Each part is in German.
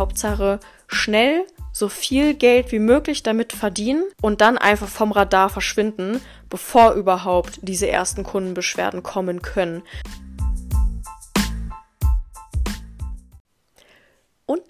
Hauptsache schnell so viel Geld wie möglich damit verdienen und dann einfach vom Radar verschwinden, bevor überhaupt diese ersten Kundenbeschwerden kommen können.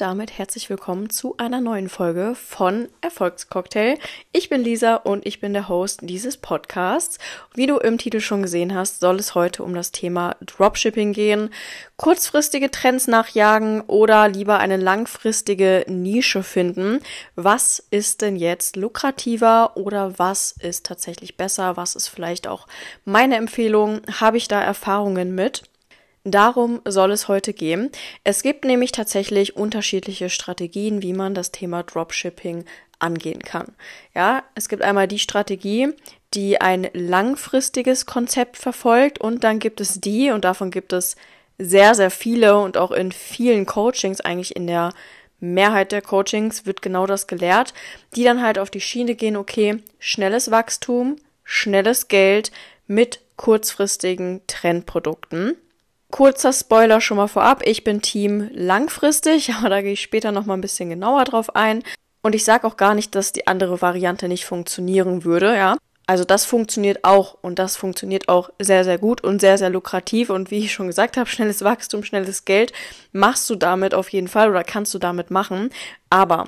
Damit herzlich willkommen zu einer neuen Folge von Erfolgscocktail. Ich bin Lisa und ich bin der Host dieses Podcasts. Wie du im Titel schon gesehen hast, soll es heute um das Thema Dropshipping gehen. Kurzfristige Trends nachjagen oder lieber eine langfristige Nische finden. Was ist denn jetzt lukrativer oder was ist tatsächlich besser? Was ist vielleicht auch meine Empfehlung? Habe ich da Erfahrungen mit? Darum soll es heute gehen. Es gibt nämlich tatsächlich unterschiedliche Strategien, wie man das Thema Dropshipping angehen kann. Ja, es gibt einmal die Strategie, die ein langfristiges Konzept verfolgt und dann gibt es die und davon gibt es sehr, sehr viele und auch in vielen Coachings, eigentlich in der Mehrheit der Coachings wird genau das gelehrt, die dann halt auf die Schiene gehen, okay, schnelles Wachstum, schnelles Geld mit kurzfristigen Trendprodukten. Kurzer Spoiler schon mal vorab, ich bin Team langfristig, aber da gehe ich später noch mal ein bisschen genauer drauf ein. Und ich sage auch gar nicht, dass die andere Variante nicht funktionieren würde, ja. Also das funktioniert auch und das funktioniert auch sehr, sehr gut und sehr, sehr lukrativ. Und wie ich schon gesagt habe, schnelles Wachstum, schnelles Geld machst du damit auf jeden Fall oder kannst du damit machen. Aber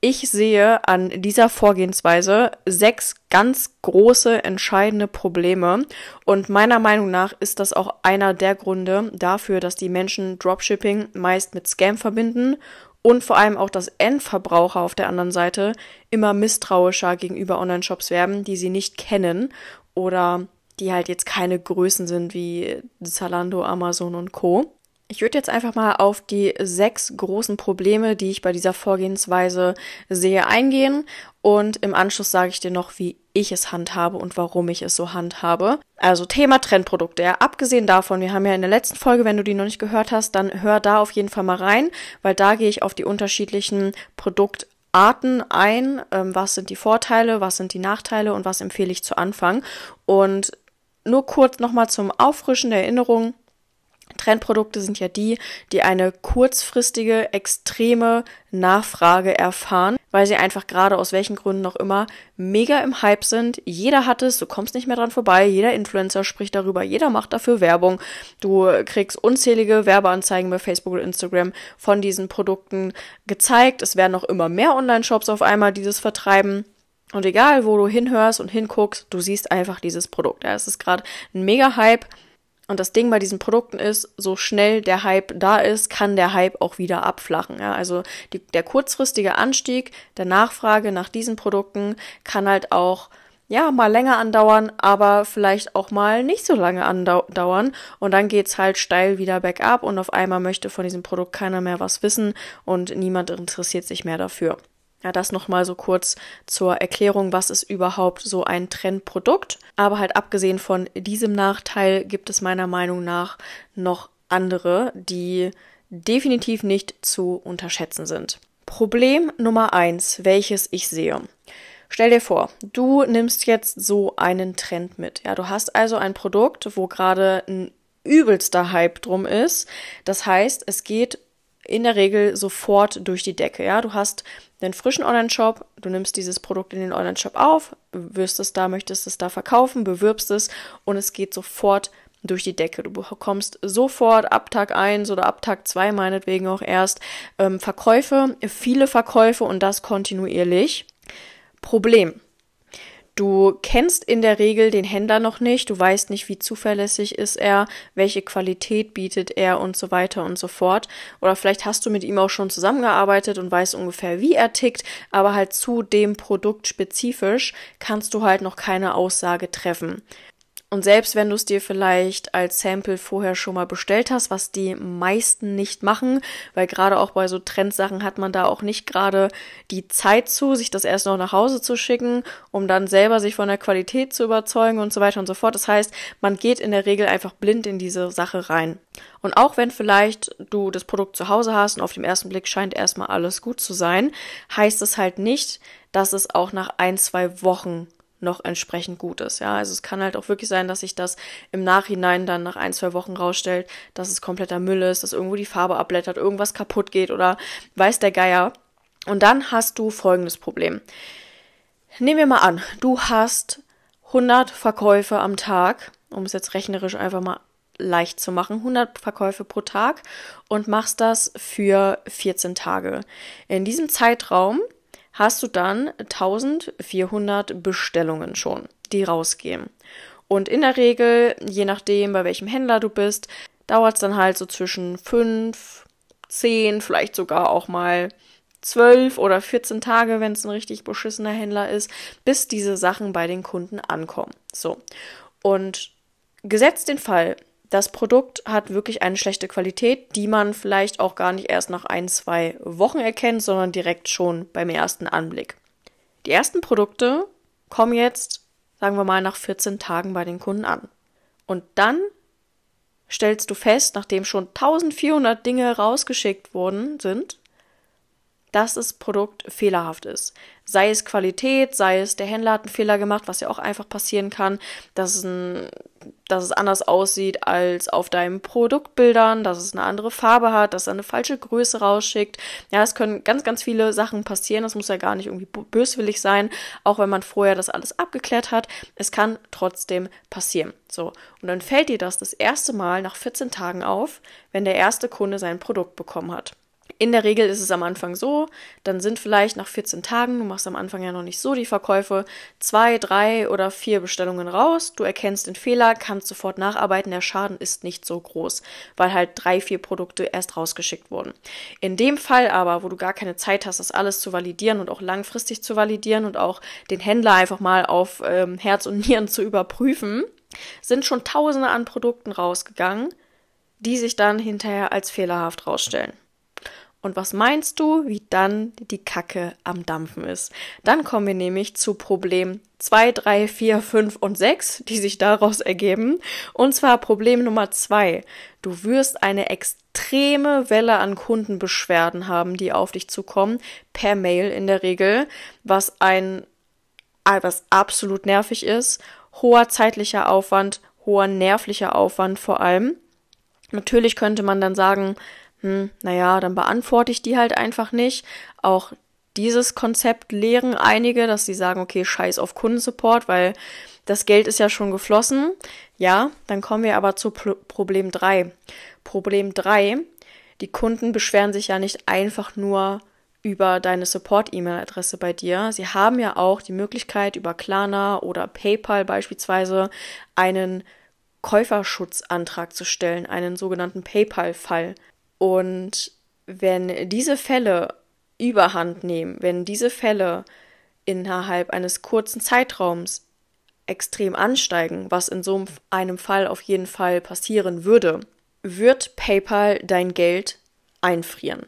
ich sehe an dieser Vorgehensweise sechs ganz große, entscheidende Probleme. Und meiner Meinung nach ist das auch einer der Gründe dafür, dass die Menschen Dropshipping meist mit Scam verbinden und vor allem auch dass Endverbraucher auf der anderen Seite immer misstrauischer gegenüber Online-Shops werden, die sie nicht kennen oder die halt jetzt keine Größen sind wie Zalando, Amazon und Co. Ich würde jetzt einfach mal auf die sechs großen Probleme, die ich bei dieser Vorgehensweise sehe, eingehen und im Anschluss sage ich dir noch, wie ich es handhabe und warum ich es so handhabe. Also Thema Trendprodukte. Ja, abgesehen davon, wir haben ja in der letzten Folge, wenn du die noch nicht gehört hast, dann hör da auf jeden Fall mal rein, weil da gehe ich auf die unterschiedlichen Produktarten ein. Ähm, was sind die Vorteile, was sind die Nachteile und was empfehle ich zu Anfang. Und nur kurz nochmal zum Auffrischen der Erinnerung. Trendprodukte sind ja die, die eine kurzfristige, extreme Nachfrage erfahren, weil sie einfach gerade aus welchen Gründen noch immer mega im Hype sind. Jeder hat es, du kommst nicht mehr dran vorbei, jeder Influencer spricht darüber, jeder macht dafür Werbung. Du kriegst unzählige Werbeanzeigen bei Facebook und Instagram von diesen Produkten gezeigt. Es werden noch immer mehr Online-Shops auf einmal dieses vertreiben. Und egal, wo du hinhörst und hinguckst, du siehst einfach dieses Produkt. Ja, es ist gerade ein mega Hype und das Ding bei diesen Produkten ist, so schnell der Hype da ist, kann der Hype auch wieder abflachen. Ja? Also die, der kurzfristige Anstieg der Nachfrage nach diesen Produkten kann halt auch ja, mal länger andauern, aber vielleicht auch mal nicht so lange andauern. Und dann geht's halt steil wieder bergab und auf einmal möchte von diesem Produkt keiner mehr was wissen und niemand interessiert sich mehr dafür. Ja, das nochmal so kurz zur Erklärung, was ist überhaupt so ein Trendprodukt. Aber halt abgesehen von diesem Nachteil gibt es meiner Meinung nach noch andere, die definitiv nicht zu unterschätzen sind. Problem Nummer eins, welches ich sehe. Stell dir vor, du nimmst jetzt so einen Trend mit. Ja, du hast also ein Produkt, wo gerade ein übelster Hype drum ist. Das heißt, es geht in der Regel sofort durch die Decke. Ja, du hast einen frischen Online-Shop, du nimmst dieses Produkt in den Online-Shop auf, wirst es da, möchtest es da verkaufen, bewirbst es und es geht sofort durch die Decke. Du bekommst sofort ab Tag 1 oder ab Tag 2 meinetwegen auch erst ähm, Verkäufe, viele Verkäufe und das kontinuierlich. Problem. Du kennst in der Regel den Händler noch nicht, du weißt nicht, wie zuverlässig ist er, welche Qualität bietet er und so weiter und so fort. Oder vielleicht hast du mit ihm auch schon zusammengearbeitet und weißt ungefähr, wie er tickt, aber halt zu dem Produkt spezifisch kannst du halt noch keine Aussage treffen. Und selbst wenn du es dir vielleicht als Sample vorher schon mal bestellt hast, was die meisten nicht machen, weil gerade auch bei so Trendsachen hat man da auch nicht gerade die Zeit zu, sich das erst noch nach Hause zu schicken, um dann selber sich von der Qualität zu überzeugen und so weiter und so fort. Das heißt, man geht in der Regel einfach blind in diese Sache rein. Und auch wenn vielleicht du das Produkt zu Hause hast und auf dem ersten Blick scheint erstmal alles gut zu sein, heißt es halt nicht, dass es auch nach ein, zwei Wochen noch entsprechend gut ist. Ja, also es kann halt auch wirklich sein, dass sich das im Nachhinein dann nach ein, zwei Wochen rausstellt, dass es kompletter Müll ist, dass irgendwo die Farbe abblättert, irgendwas kaputt geht oder weiß der Geier. Und dann hast du folgendes Problem. Nehmen wir mal an, du hast 100 Verkäufe am Tag, um es jetzt rechnerisch einfach mal leicht zu machen, 100 Verkäufe pro Tag und machst das für 14 Tage. In diesem Zeitraum hast du dann 1400 Bestellungen schon, die rausgehen. Und in der Regel, je nachdem, bei welchem Händler du bist, dauert es dann halt so zwischen 5, 10, vielleicht sogar auch mal 12 oder 14 Tage, wenn es ein richtig beschissener Händler ist, bis diese Sachen bei den Kunden ankommen. So. Und gesetzt den Fall, das Produkt hat wirklich eine schlechte Qualität, die man vielleicht auch gar nicht erst nach ein, zwei Wochen erkennt, sondern direkt schon beim ersten Anblick. Die ersten Produkte kommen jetzt, sagen wir mal, nach 14 Tagen bei den Kunden an. Und dann stellst du fest, nachdem schon 1400 Dinge rausgeschickt worden sind, dass das Produkt fehlerhaft ist. Sei es Qualität, sei es der Händler hat einen Fehler gemacht, was ja auch einfach passieren kann, dass ein, dass es anders aussieht als auf deinen Produktbildern, dass es eine andere Farbe hat, dass er eine falsche Größe rausschickt. Ja, es können ganz, ganz viele Sachen passieren. Das muss ja gar nicht irgendwie böswillig sein, auch wenn man vorher das alles abgeklärt hat. Es kann trotzdem passieren. So. Und dann fällt dir das das erste Mal nach 14 Tagen auf, wenn der erste Kunde sein Produkt bekommen hat. In der Regel ist es am Anfang so, dann sind vielleicht nach 14 Tagen, du machst am Anfang ja noch nicht so die Verkäufe, zwei, drei oder vier Bestellungen raus, du erkennst den Fehler, kannst sofort nacharbeiten, der Schaden ist nicht so groß, weil halt drei, vier Produkte erst rausgeschickt wurden. In dem Fall aber, wo du gar keine Zeit hast, das alles zu validieren und auch langfristig zu validieren und auch den Händler einfach mal auf ähm, Herz und Nieren zu überprüfen, sind schon Tausende an Produkten rausgegangen, die sich dann hinterher als fehlerhaft rausstellen. Und was meinst du, wie dann die Kacke am Dampfen ist? Dann kommen wir nämlich zu Problem 2, 3, 4, 5 und 6, die sich daraus ergeben. Und zwar Problem Nummer 2. Du wirst eine extreme Welle an Kundenbeschwerden haben, die auf dich zukommen, per Mail in der Regel, was ein, was absolut nervig ist. Hoher zeitlicher Aufwand, hoher nervlicher Aufwand vor allem. Natürlich könnte man dann sagen, hm, naja, dann beantworte ich die halt einfach nicht. Auch dieses Konzept lehren einige, dass sie sagen, okay, scheiß auf Kundensupport, weil das Geld ist ja schon geflossen. Ja, dann kommen wir aber zu Pro Problem 3. Problem 3, die Kunden beschweren sich ja nicht einfach nur über deine Support-E-Mail-Adresse bei dir. Sie haben ja auch die Möglichkeit, über Klarna oder PayPal beispielsweise einen Käuferschutzantrag zu stellen, einen sogenannten PayPal-Fall und wenn diese Fälle überhand nehmen, wenn diese Fälle innerhalb eines kurzen Zeitraums extrem ansteigen, was in so einem Fall auf jeden Fall passieren würde, wird PayPal dein Geld einfrieren.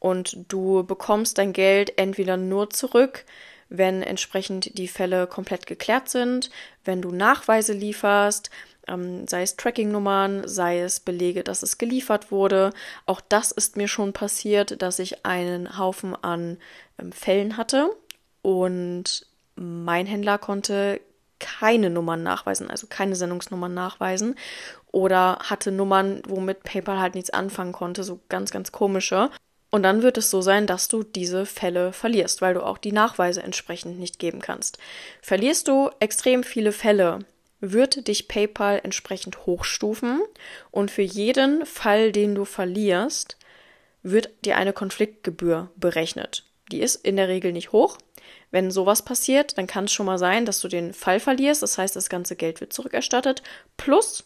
Und du bekommst dein Geld entweder nur zurück, wenn entsprechend die Fälle komplett geklärt sind, wenn du Nachweise lieferst, ähm, sei es Tracking-Nummern, sei es Belege, dass es geliefert wurde. Auch das ist mir schon passiert, dass ich einen Haufen an ähm, Fällen hatte und mein Händler konnte keine Nummern nachweisen, also keine Sendungsnummern nachweisen oder hatte Nummern, womit PayPal halt nichts anfangen konnte, so ganz, ganz komische. Und dann wird es so sein, dass du diese Fälle verlierst, weil du auch die Nachweise entsprechend nicht geben kannst. Verlierst du extrem viele Fälle, wird dich PayPal entsprechend hochstufen und für jeden Fall, den du verlierst, wird dir eine Konfliktgebühr berechnet. Die ist in der Regel nicht hoch. Wenn sowas passiert, dann kann es schon mal sein, dass du den Fall verlierst. Das heißt, das ganze Geld wird zurückerstattet. Plus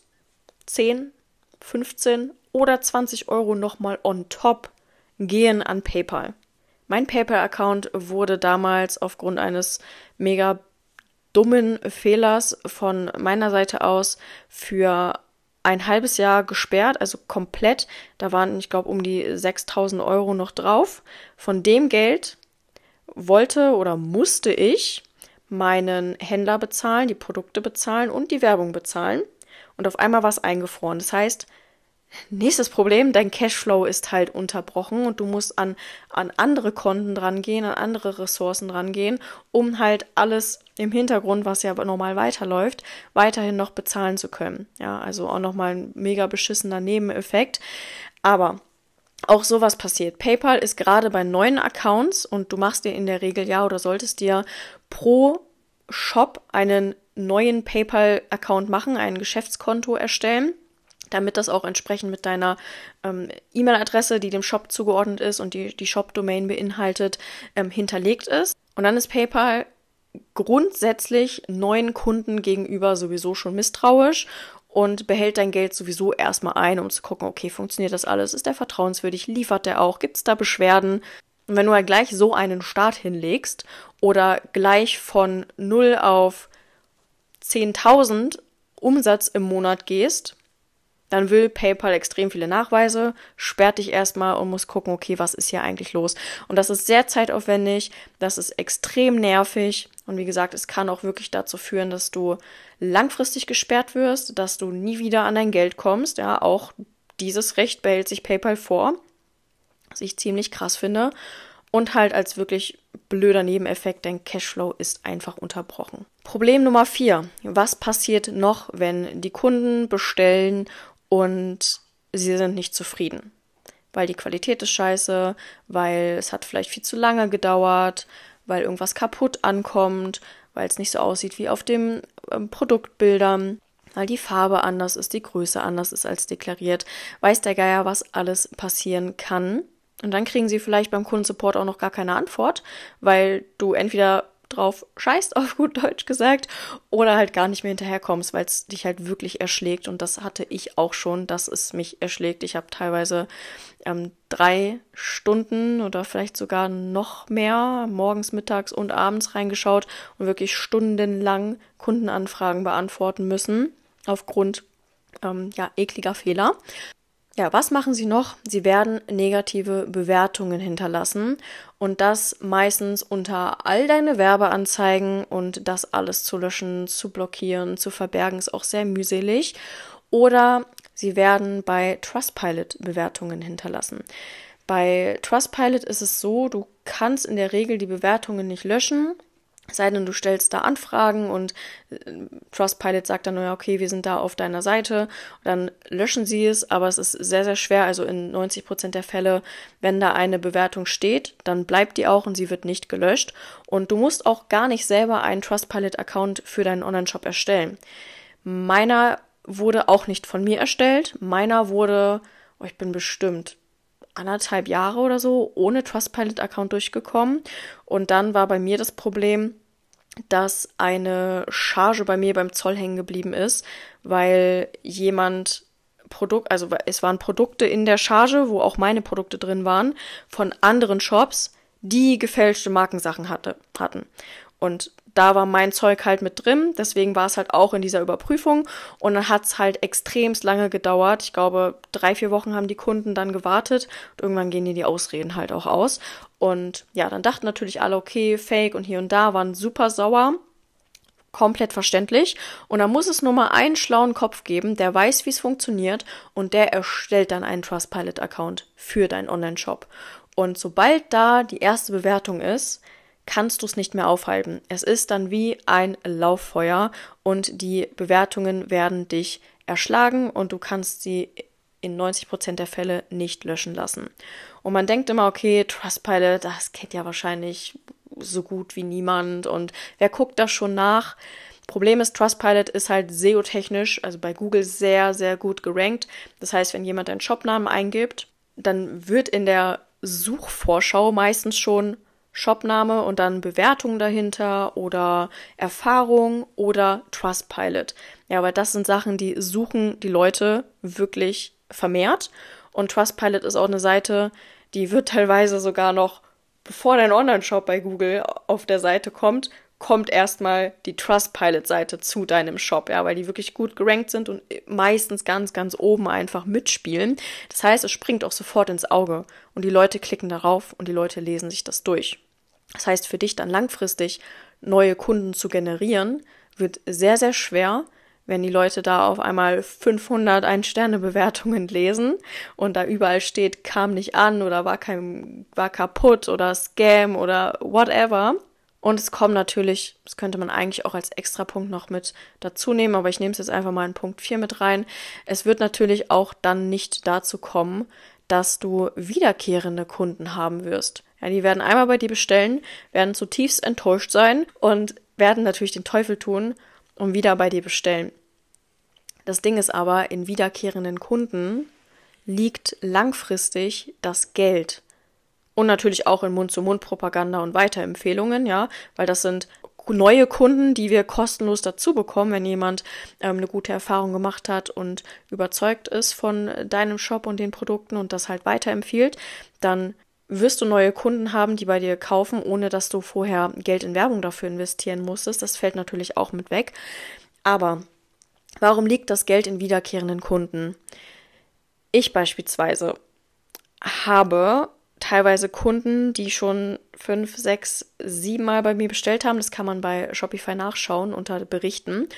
10, 15 oder 20 Euro nochmal on top gehen an PayPal. Mein PayPal-Account wurde damals aufgrund eines mega dummen Fehlers von meiner Seite aus für ein halbes Jahr gesperrt, also komplett. Da waren, ich glaube, um die 6000 Euro noch drauf. Von dem Geld wollte oder musste ich meinen Händler bezahlen, die Produkte bezahlen und die Werbung bezahlen. Und auf einmal war es eingefroren. Das heißt, Nächstes Problem, dein Cashflow ist halt unterbrochen und du musst an, an andere Konten drangehen, an andere Ressourcen drangehen, um halt alles im Hintergrund, was ja normal weiterläuft, weiterhin noch bezahlen zu können. Ja, also auch nochmal ein mega beschissener Nebeneffekt. Aber auch sowas passiert. PayPal ist gerade bei neuen Accounts und du machst dir in der Regel ja oder solltest dir pro Shop einen neuen PayPal-Account machen, ein Geschäftskonto erstellen damit das auch entsprechend mit deiner ähm, E-Mail-Adresse, die dem Shop zugeordnet ist und die die Shop-Domain beinhaltet, ähm, hinterlegt ist. Und dann ist PayPal grundsätzlich neuen Kunden gegenüber sowieso schon misstrauisch und behält dein Geld sowieso erstmal ein, um zu gucken, okay, funktioniert das alles? Ist der vertrauenswürdig? Liefert der auch? Gibt es da Beschwerden? Und wenn du halt gleich so einen Start hinlegst oder gleich von 0 auf 10.000 Umsatz im Monat gehst, dann will PayPal extrem viele Nachweise, sperrt dich erstmal und muss gucken, okay, was ist hier eigentlich los? Und das ist sehr zeitaufwendig, das ist extrem nervig und wie gesagt, es kann auch wirklich dazu führen, dass du langfristig gesperrt wirst, dass du nie wieder an dein Geld kommst. Ja, auch dieses Recht behält sich PayPal vor, was ich ziemlich krass finde. Und halt als wirklich blöder Nebeneffekt, dein Cashflow ist einfach unterbrochen. Problem Nummer vier. Was passiert noch, wenn die Kunden bestellen und sie sind nicht zufrieden. Weil die Qualität ist scheiße, weil es hat vielleicht viel zu lange gedauert, weil irgendwas kaputt ankommt, weil es nicht so aussieht wie auf den ähm, Produktbildern, weil die Farbe anders ist, die Größe anders ist als deklariert. Weiß der Geier, was alles passieren kann. Und dann kriegen sie vielleicht beim Kundensupport auch noch gar keine Antwort, weil du entweder drauf scheißt, auf gut Deutsch gesagt, oder halt gar nicht mehr hinterherkommst, weil es dich halt wirklich erschlägt. Und das hatte ich auch schon, dass es mich erschlägt. Ich habe teilweise ähm, drei Stunden oder vielleicht sogar noch mehr morgens, mittags und abends reingeschaut und wirklich stundenlang Kundenanfragen beantworten müssen aufgrund ähm, ja, ekliger Fehler. Ja, was machen sie noch? Sie werden negative Bewertungen hinterlassen und das meistens unter all deine Werbeanzeigen und das alles zu löschen, zu blockieren, zu verbergen ist auch sehr mühselig. Oder sie werden bei Trustpilot Bewertungen hinterlassen. Bei Trustpilot ist es so, du kannst in der Regel die Bewertungen nicht löschen, Sei denn, du stellst da Anfragen und äh, Trustpilot sagt dann, ja, okay, wir sind da auf deiner Seite. Dann löschen sie es, aber es ist sehr, sehr schwer. Also in 90 Prozent der Fälle, wenn da eine Bewertung steht, dann bleibt die auch und sie wird nicht gelöscht. Und du musst auch gar nicht selber einen Trustpilot-Account für deinen Online-Shop erstellen. Meiner wurde auch nicht von mir erstellt. Meiner wurde, oh, ich bin bestimmt anderthalb Jahre oder so ohne Trustpilot-Account durchgekommen. Und dann war bei mir das Problem, dass eine Charge bei mir beim Zoll hängen geblieben ist, weil jemand Produkt, also es waren Produkte in der Charge, wo auch meine Produkte drin waren, von anderen Shops, die gefälschte Markensachen hatte, hatten. Und da war mein Zeug halt mit drin, deswegen war es halt auch in dieser Überprüfung und dann hat es halt extremst lange gedauert. Ich glaube, drei, vier Wochen haben die Kunden dann gewartet und irgendwann gehen die die Ausreden halt auch aus. Und ja, dann dachten natürlich alle, okay, Fake und hier und da waren super sauer. Komplett verständlich. Und da muss es nur mal einen schlauen Kopf geben, der weiß, wie es funktioniert und der erstellt dann einen Trustpilot-Account für deinen Online-Shop. Und sobald da die erste Bewertung ist, kannst du es nicht mehr aufhalten. Es ist dann wie ein Lauffeuer und die Bewertungen werden dich erschlagen und du kannst sie in 90 Prozent der Fälle nicht löschen lassen. Und man denkt immer, okay, Trustpilot, das kennt ja wahrscheinlich so gut wie niemand und wer guckt da schon nach? Problem ist, Trustpilot ist halt SEO-technisch, also bei Google sehr, sehr gut gerankt. Das heißt, wenn jemand einen Shopnamen eingibt, dann wird in der Suchvorschau meistens schon Shopname und dann Bewertung dahinter oder Erfahrung oder Trustpilot. Ja, weil das sind Sachen, die suchen die Leute wirklich vermehrt. Und Trustpilot ist auch eine Seite, die wird teilweise sogar noch, bevor dein Online-Shop bei Google auf der Seite kommt, kommt erstmal die Trustpilot-Seite zu deinem Shop, ja, weil die wirklich gut gerankt sind und meistens ganz, ganz oben einfach mitspielen. Das heißt, es springt auch sofort ins Auge und die Leute klicken darauf und die Leute lesen sich das durch. Das heißt, für dich dann langfristig neue Kunden zu generieren, wird sehr, sehr schwer, wenn die Leute da auf einmal 500 Ein-Sterne-Bewertungen lesen und da überall steht, kam nicht an oder war kein, war kaputt oder Scam oder whatever. Und es kommen natürlich, das könnte man eigentlich auch als Extrapunkt noch mit dazu nehmen, aber ich nehme es jetzt einfach mal in Punkt 4 mit rein. Es wird natürlich auch dann nicht dazu kommen, dass du wiederkehrende Kunden haben wirst. Ja, die werden einmal bei dir bestellen, werden zutiefst enttäuscht sein und werden natürlich den Teufel tun und wieder bei dir bestellen. Das Ding ist aber, in wiederkehrenden Kunden liegt langfristig das Geld. Und natürlich auch in Mund-zu-Mund-Propaganda und Weiterempfehlungen, ja, weil das sind neue Kunden, die wir kostenlos dazu bekommen, wenn jemand ähm, eine gute Erfahrung gemacht hat und überzeugt ist von deinem Shop und den Produkten und das halt weiterempfiehlt, dann wirst du neue Kunden haben, die bei dir kaufen, ohne dass du vorher Geld in Werbung dafür investieren musstest. Das fällt natürlich auch mit weg. Aber warum liegt das Geld in wiederkehrenden Kunden? Ich beispielsweise habe teilweise Kunden, die schon fünf, sechs, sieben Mal bei mir bestellt haben. Das kann man bei Shopify nachschauen unter Berichten.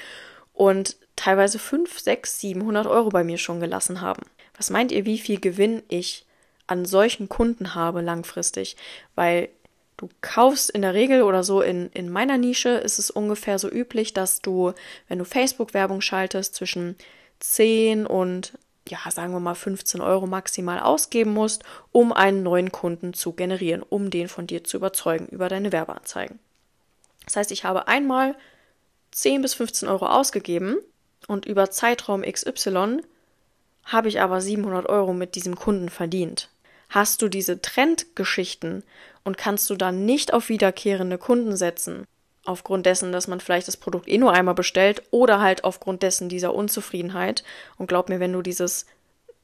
Und teilweise fünf, sechs, 700 Euro bei mir schon gelassen haben. Was meint ihr, wie viel Gewinn ich an solchen Kunden habe langfristig, weil du kaufst in der Regel oder so in, in meiner Nische ist es ungefähr so üblich, dass du, wenn du Facebook-Werbung schaltest, zwischen 10 und ja, sagen wir mal 15 Euro maximal ausgeben musst, um einen neuen Kunden zu generieren, um den von dir zu überzeugen über deine Werbeanzeigen. Das heißt, ich habe einmal 10 bis 15 Euro ausgegeben und über Zeitraum XY habe ich aber 700 Euro mit diesem Kunden verdient hast du diese Trendgeschichten und kannst du dann nicht auf wiederkehrende Kunden setzen, aufgrund dessen, dass man vielleicht das Produkt eh nur einmal bestellt oder halt aufgrund dessen dieser Unzufriedenheit. Und glaub mir, wenn du dieses,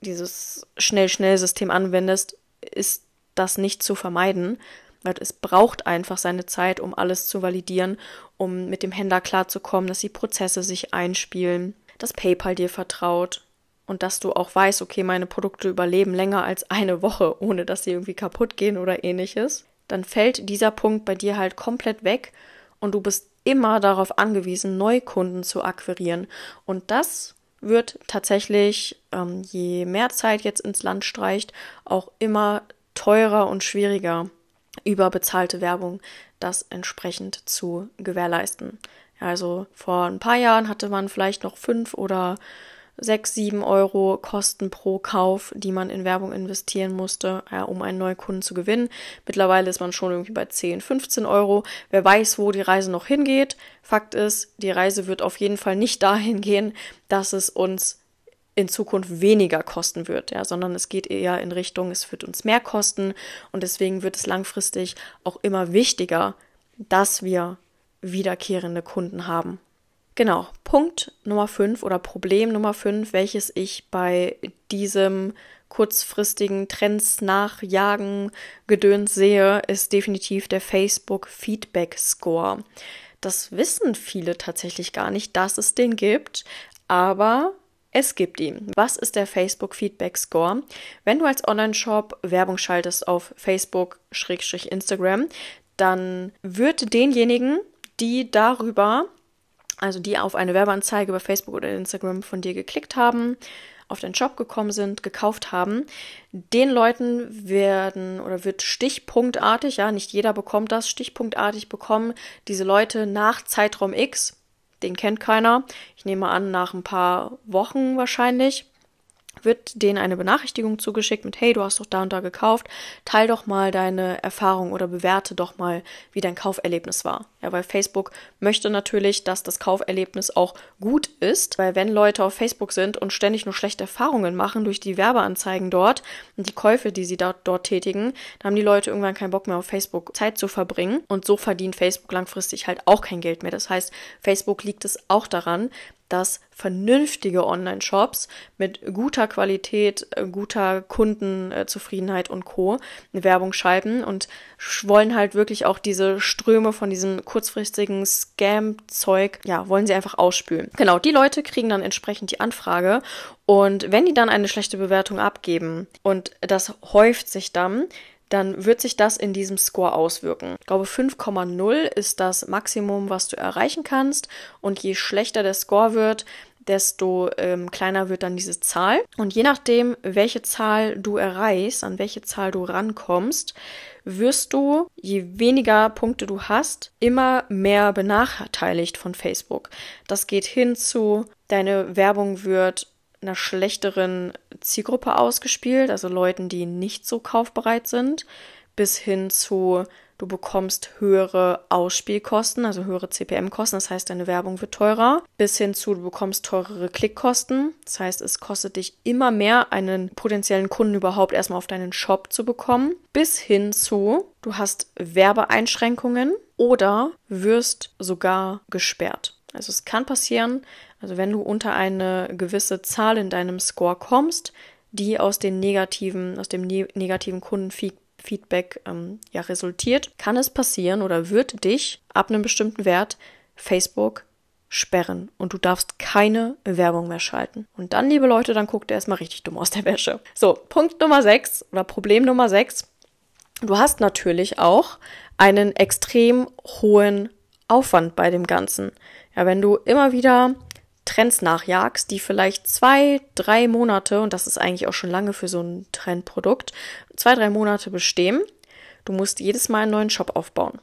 dieses Schnell-Schnell-System anwendest, ist das nicht zu vermeiden, weil es braucht einfach seine Zeit, um alles zu validieren, um mit dem Händler klarzukommen, dass die Prozesse sich einspielen, dass PayPal dir vertraut, und dass du auch weißt, okay, meine Produkte überleben länger als eine Woche, ohne dass sie irgendwie kaputt gehen oder ähnliches, dann fällt dieser Punkt bei dir halt komplett weg und du bist immer darauf angewiesen, Neukunden zu akquirieren. Und das wird tatsächlich, ähm, je mehr Zeit jetzt ins Land streicht, auch immer teurer und schwieriger, über bezahlte Werbung das entsprechend zu gewährleisten. Also vor ein paar Jahren hatte man vielleicht noch fünf oder 6, 7 Euro Kosten pro Kauf, die man in Werbung investieren musste, ja, um einen neuen Kunden zu gewinnen. Mittlerweile ist man schon irgendwie bei 10, 15 Euro. Wer weiß, wo die Reise noch hingeht. Fakt ist, die Reise wird auf jeden Fall nicht dahin gehen, dass es uns in Zukunft weniger kosten wird, ja, sondern es geht eher in Richtung, es wird uns mehr kosten und deswegen wird es langfristig auch immer wichtiger, dass wir wiederkehrende Kunden haben. Genau, Punkt Nummer 5 oder Problem Nummer 5, welches ich bei diesem kurzfristigen Trends nachjagen Gedöns sehe, ist definitiv der Facebook Feedback Score. Das wissen viele tatsächlich gar nicht, dass es den gibt, aber es gibt ihn. Was ist der Facebook Feedback Score? Wenn du als Online-Shop Werbung schaltest auf Facebook-Instagram, dann wird denjenigen, die darüber also die auf eine Werbeanzeige über Facebook oder Instagram von dir geklickt haben, auf deinen Shop gekommen sind, gekauft haben, den Leuten werden oder wird stichpunktartig, ja, nicht jeder bekommt das, stichpunktartig bekommen diese Leute nach Zeitraum X, den kennt keiner, ich nehme an, nach ein paar Wochen wahrscheinlich, wird denen eine Benachrichtigung zugeschickt mit, hey, du hast doch da und da gekauft, teil doch mal deine Erfahrung oder bewerte doch mal, wie dein Kauferlebnis war. Ja, weil Facebook möchte natürlich, dass das Kauferlebnis auch gut ist, weil wenn Leute auf Facebook sind und ständig nur schlechte Erfahrungen machen durch die Werbeanzeigen dort und die Käufe, die sie dort, dort tätigen, dann haben die Leute irgendwann keinen Bock mehr auf Facebook Zeit zu verbringen und so verdient Facebook langfristig halt auch kein Geld mehr. Das heißt, Facebook liegt es auch daran, dass vernünftige Online-Shops mit guter Qualität, äh, guter Kundenzufriedenheit und Co. Werbung schalten und wollen halt wirklich auch diese Ströme von diesem kurzfristigen Scam-Zeug, ja, wollen sie einfach ausspülen. Genau, die Leute kriegen dann entsprechend die Anfrage und wenn die dann eine schlechte Bewertung abgeben und das häuft sich dann, dann wird sich das in diesem Score auswirken. Ich glaube, 5,0 ist das Maximum, was du erreichen kannst. Und je schlechter der Score wird, desto ähm, kleiner wird dann diese Zahl. Und je nachdem, welche Zahl du erreichst, an welche Zahl du rankommst, wirst du, je weniger Punkte du hast, immer mehr benachteiligt von Facebook. Das geht hin zu, deine Werbung wird einer schlechteren Zielgruppe ausgespielt, also Leuten, die nicht so kaufbereit sind, bis hin zu Du bekommst höhere Ausspielkosten, also höhere CPM-Kosten, das heißt, deine Werbung wird teurer, bis hin zu, du bekommst teurere Klickkosten. Das heißt, es kostet dich immer mehr, einen potenziellen Kunden überhaupt erstmal auf deinen Shop zu bekommen, bis hin zu, du hast Werbeeinschränkungen oder wirst sogar gesperrt. Also es kann passieren, also wenn du unter eine gewisse Zahl in deinem Score kommst, die aus den negativen, aus dem ne negativen Kundenfeedback Feedback ähm, ja resultiert, kann es passieren oder wird dich ab einem bestimmten Wert Facebook sperren und du darfst keine Werbung mehr schalten. Und dann, liebe Leute, dann guckt er erstmal richtig dumm aus der Wäsche. So, Punkt Nummer 6 oder Problem Nummer 6. Du hast natürlich auch einen extrem hohen Aufwand bei dem Ganzen. Ja, wenn du immer wieder Trends nachjagst, die vielleicht zwei, drei Monate, und das ist eigentlich auch schon lange für so ein Trendprodukt, zwei, drei Monate bestehen. Du musst jedes Mal einen neuen Shop aufbauen.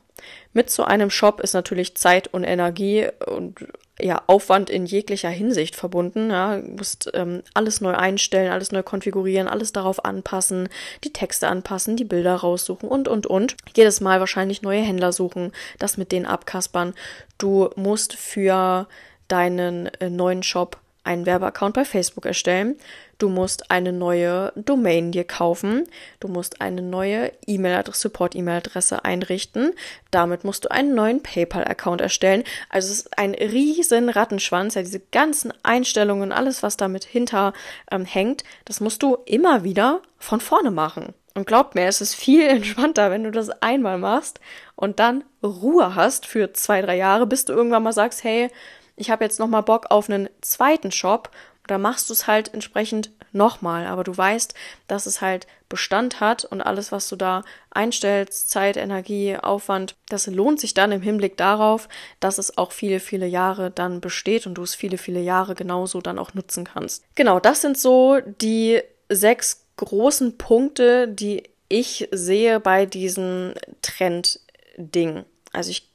Mit so einem Shop ist natürlich Zeit und Energie und ja, Aufwand in jeglicher Hinsicht verbunden. Ja. Du musst ähm, alles neu einstellen, alles neu konfigurieren, alles darauf anpassen, die Texte anpassen, die Bilder raussuchen und, und, und. Jedes Mal wahrscheinlich neue Händler suchen, das mit denen abkaspern. Du musst für deinen äh, neuen Shop einen Werbeaccount bei Facebook erstellen. Du musst eine neue Domain dir kaufen. Du musst eine neue E-Mail-Adresse, Support-E-Mail-Adresse einrichten. Damit musst du einen neuen PayPal-Account erstellen. Also es ist ein riesen Rattenschwanz. Ja, diese ganzen Einstellungen, alles, was damit hinter ähm, hängt, das musst du immer wieder von vorne machen. Und glaub mir, es ist viel entspannter, wenn du das einmal machst und dann Ruhe hast für zwei, drei Jahre, bis du irgendwann mal sagst, hey, ich habe jetzt nochmal Bock auf einen zweiten Shop, da machst du es halt entsprechend nochmal. Aber du weißt, dass es halt Bestand hat und alles, was du da einstellst, Zeit, Energie, Aufwand, das lohnt sich dann im Hinblick darauf, dass es auch viele, viele Jahre dann besteht und du es viele, viele Jahre genauso dann auch nutzen kannst. Genau, das sind so die sechs großen Punkte, die ich sehe bei diesem Trend-Ding. Also ich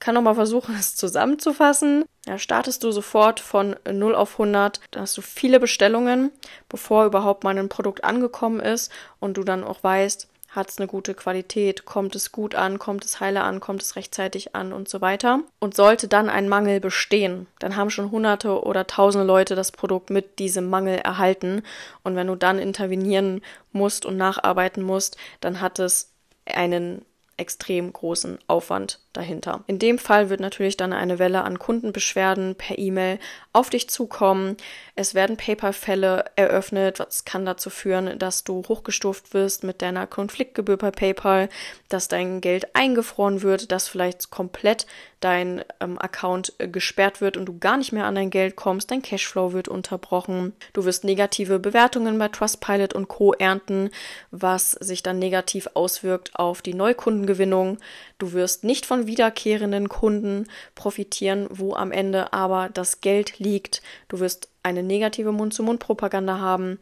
kann nochmal versuchen, es zusammenzufassen. Ja, startest du sofort von 0 auf 100, dann hast du viele Bestellungen, bevor überhaupt mal ein Produkt angekommen ist und du dann auch weißt, hat es eine gute Qualität, kommt es gut an, kommt es heile an, kommt es rechtzeitig an und so weiter. Und sollte dann ein Mangel bestehen, dann haben schon hunderte oder tausende Leute das Produkt mit diesem Mangel erhalten. Und wenn du dann intervenieren musst und nacharbeiten musst, dann hat es einen extrem großen Aufwand dahinter. In dem Fall wird natürlich dann eine Welle an Kundenbeschwerden per E-Mail auf dich zukommen. Es werden PayPal-Fälle eröffnet, was kann dazu führen, dass du hochgestuft wirst mit deiner Konfliktgebühr bei PayPal, dass dein Geld eingefroren wird, dass vielleicht komplett dein ähm, Account äh, gesperrt wird und du gar nicht mehr an dein Geld kommst, dein Cashflow wird unterbrochen, du wirst negative Bewertungen bei Trustpilot und Co ernten, was sich dann negativ auswirkt auf die Neukundengewinnung. Du wirst nicht von wiederkehrenden Kunden profitieren, wo am Ende aber das Geld liegt. Du wirst eine negative Mund-zu-Mund-Propaganda haben.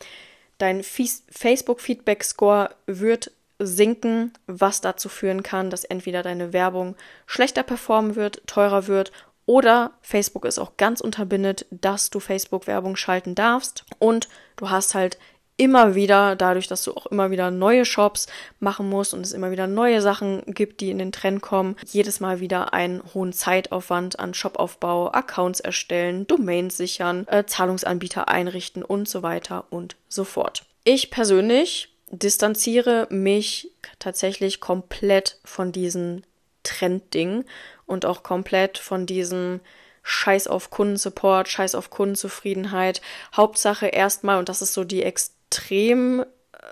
Dein Facebook-Feedback-Score wird sinken, was dazu führen kann, dass entweder deine Werbung schlechter performen wird, teurer wird oder Facebook es auch ganz unterbindet, dass du Facebook-Werbung schalten darfst und du hast halt immer wieder, dadurch, dass du auch immer wieder neue Shops machen musst und es immer wieder neue Sachen gibt, die in den Trend kommen, jedes Mal wieder einen hohen Zeitaufwand an Shopaufbau, Accounts erstellen, Domains sichern, äh, Zahlungsanbieter einrichten und so weiter und so fort. Ich persönlich distanziere mich tatsächlich komplett von diesem Trendding und auch komplett von diesem Scheiß auf Kundensupport, Scheiß auf Kundenzufriedenheit. Hauptsache erstmal, und das ist so die extrem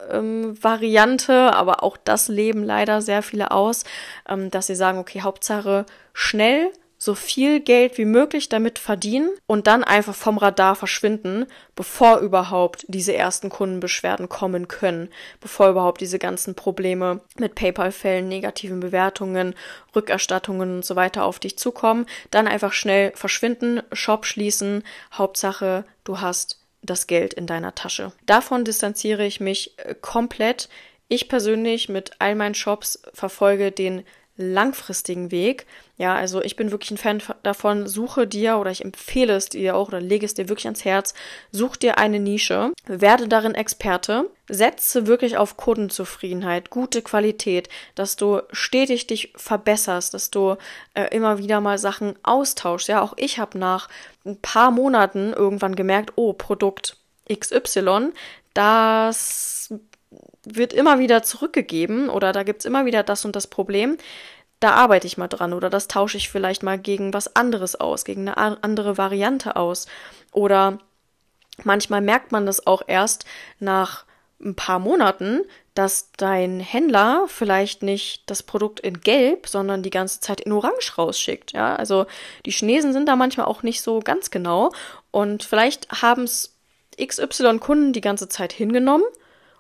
ähm, Variante, aber auch das leben leider sehr viele aus, ähm, dass sie sagen, okay, Hauptsache schnell, so viel Geld wie möglich damit verdienen und dann einfach vom Radar verschwinden, bevor überhaupt diese ersten Kundenbeschwerden kommen können, bevor überhaupt diese ganzen Probleme mit PayPal-Fällen, negativen Bewertungen, Rückerstattungen und so weiter auf dich zukommen, dann einfach schnell verschwinden, Shop schließen, Hauptsache, du hast das Geld in deiner Tasche. Davon distanziere ich mich äh, komplett. Ich persönlich mit all meinen Shops verfolge den langfristigen Weg. Ja, also ich bin wirklich ein Fan davon, suche dir oder ich empfehle es dir auch oder lege es dir wirklich ans Herz, such dir eine Nische, werde darin Experte, setze wirklich auf Kundenzufriedenheit, gute Qualität, dass du stetig dich verbesserst, dass du äh, immer wieder mal Sachen austauschst. Ja, auch ich habe nach ein paar Monaten irgendwann gemerkt, oh, Produkt XY, das wird immer wieder zurückgegeben oder da gibt es immer wieder das und das Problem. Da arbeite ich mal dran oder das tausche ich vielleicht mal gegen was anderes aus, gegen eine andere Variante aus. Oder manchmal merkt man das auch erst nach ein paar Monaten, dass dein Händler vielleicht nicht das Produkt in Gelb, sondern die ganze Zeit in Orange rausschickt. Ja, also die Chinesen sind da manchmal auch nicht so ganz genau und vielleicht haben es XY Kunden die ganze Zeit hingenommen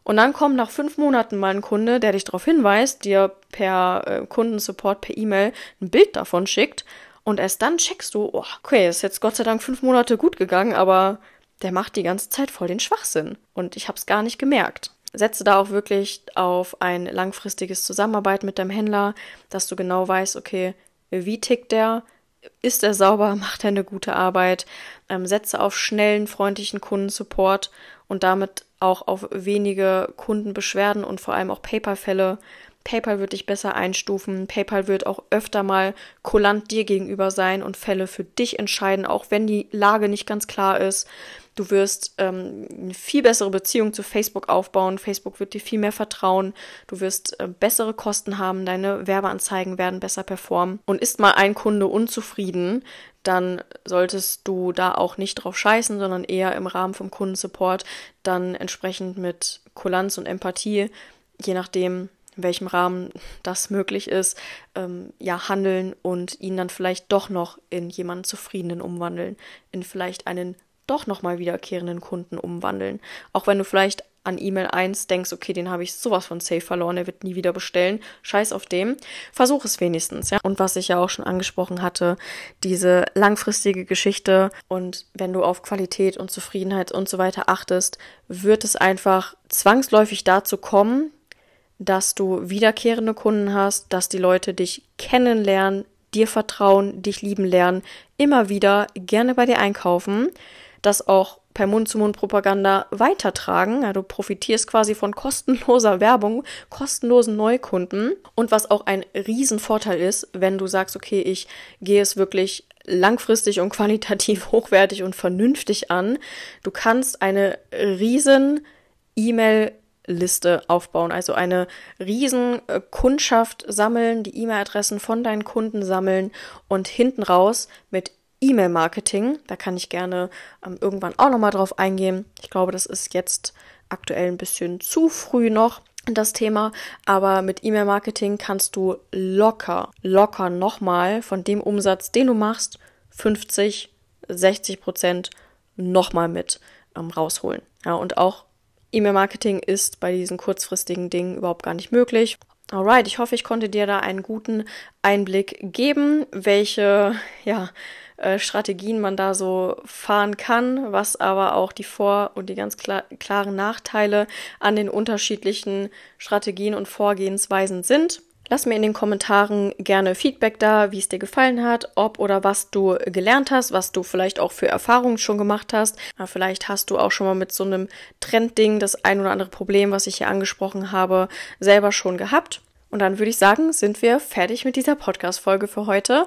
und dann kommt nach fünf Monaten mal ein Kunde, der dich darauf hinweist, dir per äh, Kundensupport, per E-Mail ein Bild davon schickt. Und erst dann checkst du, oh, okay, ist jetzt Gott sei Dank fünf Monate gut gegangen, aber der macht die ganze Zeit voll den Schwachsinn. Und ich habe es gar nicht gemerkt. Setze da auch wirklich auf ein langfristiges Zusammenarbeit mit deinem Händler, dass du genau weißt, okay, wie tickt der? Ist er sauber? Macht er eine gute Arbeit? Ähm, setze auf schnellen, freundlichen Kundensupport und damit auch auf wenige Kundenbeschwerden und vor allem auch PayPal-Fälle. PayPal wird dich besser einstufen. PayPal wird auch öfter mal kulant dir gegenüber sein und Fälle für dich entscheiden, auch wenn die Lage nicht ganz klar ist. Du wirst ähm, eine viel bessere Beziehung zu Facebook aufbauen. Facebook wird dir viel mehr vertrauen. Du wirst äh, bessere Kosten haben. Deine Werbeanzeigen werden besser performen. Und ist mal ein Kunde unzufrieden, dann solltest du da auch nicht drauf scheißen, sondern eher im Rahmen vom Kundensupport dann entsprechend mit Kulanz und Empathie, je nachdem, in welchem Rahmen das möglich ist, ähm, ja, handeln und ihn dann vielleicht doch noch in jemanden Zufriedenen umwandeln, in vielleicht einen doch nochmal wiederkehrenden Kunden umwandeln. Auch wenn du vielleicht an E-Mail 1 denkst, okay, den habe ich sowas von safe verloren, er wird nie wieder bestellen. Scheiß auf dem. Versuch es wenigstens, ja. Und was ich ja auch schon angesprochen hatte, diese langfristige Geschichte und wenn du auf Qualität und Zufriedenheit und so weiter achtest, wird es einfach zwangsläufig dazu kommen, dass du wiederkehrende Kunden hast, dass die Leute dich kennenlernen, dir vertrauen, dich lieben lernen, immer wieder gerne bei dir einkaufen, dass auch per Mund-zu-Mund-Propaganda weitertragen. Ja, du profitierst quasi von kostenloser Werbung, kostenlosen Neukunden. Und was auch ein Riesenvorteil ist, wenn du sagst, okay, ich gehe es wirklich langfristig und qualitativ hochwertig und vernünftig an. Du kannst eine riesen E-Mail Liste aufbauen, also eine riesen Kundschaft sammeln, die E-Mail-Adressen von deinen Kunden sammeln und hinten raus mit E-Mail-Marketing. Da kann ich gerne ähm, irgendwann auch nochmal drauf eingehen. Ich glaube, das ist jetzt aktuell ein bisschen zu früh noch das Thema, aber mit E-Mail-Marketing kannst du locker, locker nochmal von dem Umsatz, den du machst, 50, 60 Prozent nochmal mit ähm, rausholen. Ja, und auch E-Mail-Marketing ist bei diesen kurzfristigen Dingen überhaupt gar nicht möglich. Alright, ich hoffe, ich konnte dir da einen guten Einblick geben, welche, ja, äh, Strategien man da so fahren kann, was aber auch die Vor- und die ganz klar, klaren Nachteile an den unterschiedlichen Strategien und Vorgehensweisen sind. Lass mir in den Kommentaren gerne Feedback da, wie es dir gefallen hat, ob oder was du gelernt hast, was du vielleicht auch für Erfahrungen schon gemacht hast. Vielleicht hast du auch schon mal mit so einem Trendding das ein oder andere Problem, was ich hier angesprochen habe, selber schon gehabt. Und dann würde ich sagen, sind wir fertig mit dieser Podcast-Folge für heute.